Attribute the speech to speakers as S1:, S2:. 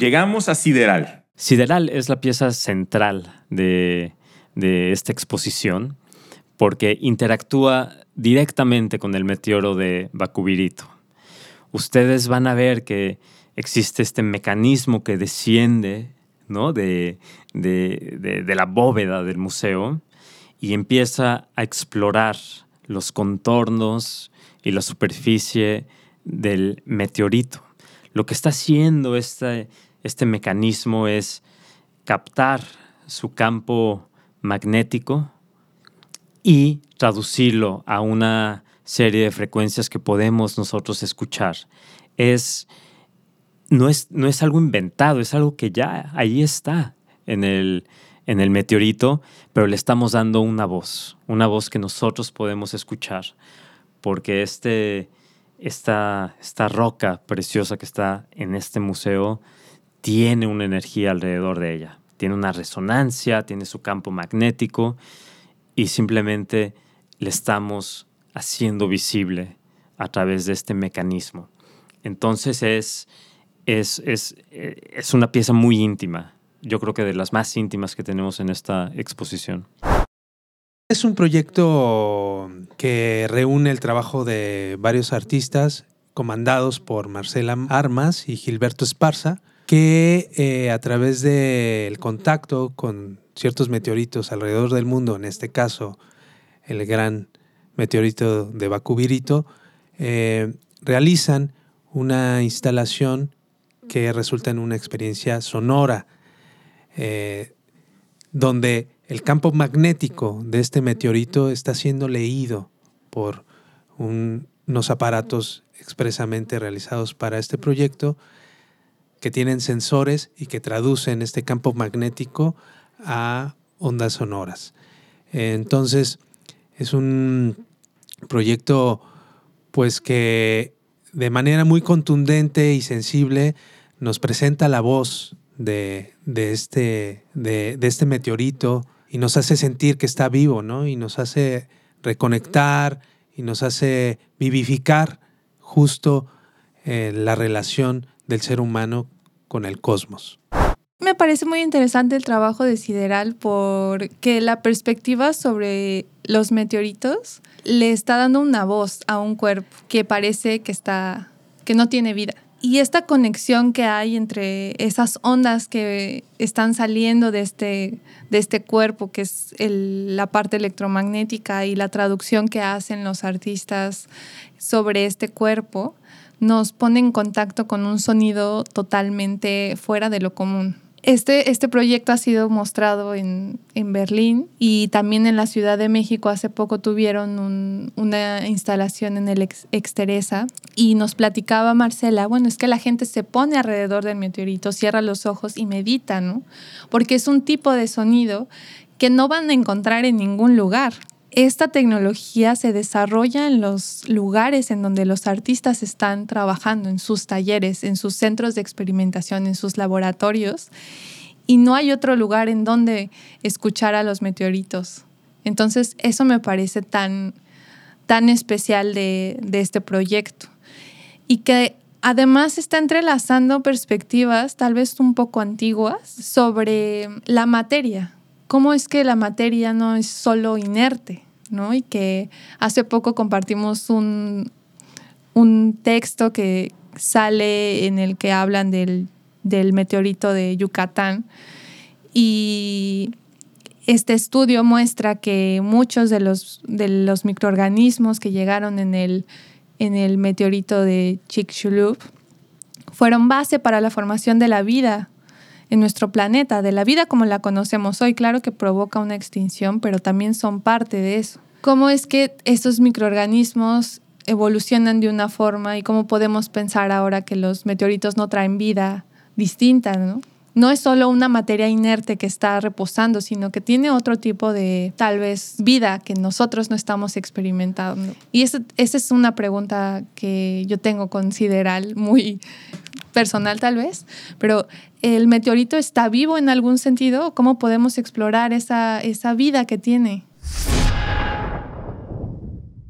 S1: Llegamos a Sideral.
S2: Sideral es la pieza central de, de esta exposición porque interactúa directamente con el meteoro de Bakubirito. Ustedes van a ver que existe este mecanismo que desciende ¿no? de, de, de, la bóveda del museo y empieza a explorar los contornos y la superficie del meteorito. Lo que está haciendo este, este mecanismo es captar su campo magnético y traducirlo a una serie de frecuencias que podemos nosotros escuchar. Es, no, es, no es algo inventado, es algo que ya ahí está en el, en el meteorito, pero le estamos dando una voz, una voz que nosotros podemos escuchar, porque este, esta, esta roca preciosa que está en este museo tiene una energía alrededor de ella, tiene una resonancia, tiene su campo magnético y simplemente le estamos haciendo visible a través de este mecanismo. Entonces es, es, es, es una pieza muy íntima, yo creo que de las más íntimas que tenemos en esta exposición.
S3: Es un proyecto que reúne el trabajo de varios artistas comandados por Marcela Armas y Gilberto Esparza, que eh, a través del contacto con ciertos meteoritos alrededor del mundo, en este caso el gran meteorito de Bakubirito, eh, realizan una instalación que resulta en una experiencia sonora, eh, donde el campo magnético de este meteorito está siendo leído por unos aparatos expresamente realizados para este proyecto que tienen sensores y que traducen este campo magnético a ondas sonoras. Entonces, es un proyecto pues que de manera muy contundente y sensible nos presenta la voz de, este, de, este meteorito y nos hace sentir que está vivo, ¿no? Y nos hace reconectar y nos hace vivificar justo eh, la relación del ser humano con el cosmos.
S4: Me parece muy interesante el trabajo de Sideral porque la perspectiva sobre los meteoritos le está dando una voz a un cuerpo que parece que está que no tiene vida. Y esta conexión que hay entre esas ondas que están saliendo de este, de este cuerpo, que es la parte electromagnética, y la traducción que hacen los artistas sobre este cuerpo, nos pone en contacto con un sonido totalmente fuera de lo común. Este, este proyecto ha sido mostrado en, Berlín y también en la Ciudad de México. Hace poco tuvieron una instalación en el Exteresa y nos platicaba Marcela, bueno, es que la gente se pone alrededor del meteorito, cierra los ojos y medita, ¿no? Porque es un tipo de sonido que no van a encontrar en ningún lugar esta tecnología se desarrolla en los lugares en donde los artistas están trabajando, en sus talleres, en sus centros de experimentación, en sus laboratorios, y no hay otro lugar en donde escuchar a los meteoritos. Entonces, eso me parece tan, tan especial de, de este proyecto. Y que además está entrelazando perspectivas tal vez un poco antiguas sobre la materia, cómo es que la materia no es solo inerte, ¿no? Y que hace poco compartimos un, un texto que sale en el que hablan del, del meteorito de Yucatán y este estudio muestra que muchos de los, de los microorganismos que llegaron en el, en el meteorito de Chicxulub fueron base para la formación de la vida en nuestro planeta, de la vida como la conocemos hoy. Claro que provoca una extinción, pero también son parte de eso. ¿Cómo es que estos microorganismos evolucionan de una forma y cómo podemos pensar ahora que los meteoritos no traen vida distinta, ¿no? No es solo una materia inerte que está reposando, sino que tiene otro tipo de, tal vez, vida que nosotros no estamos experimentando. Y esa, es una pregunta que yo tengo con Sideral, muy personal tal vez, pero ¿el meteorito está vivo en algún sentido? ¿Cómo podemos explorar esa, esa vida que tiene?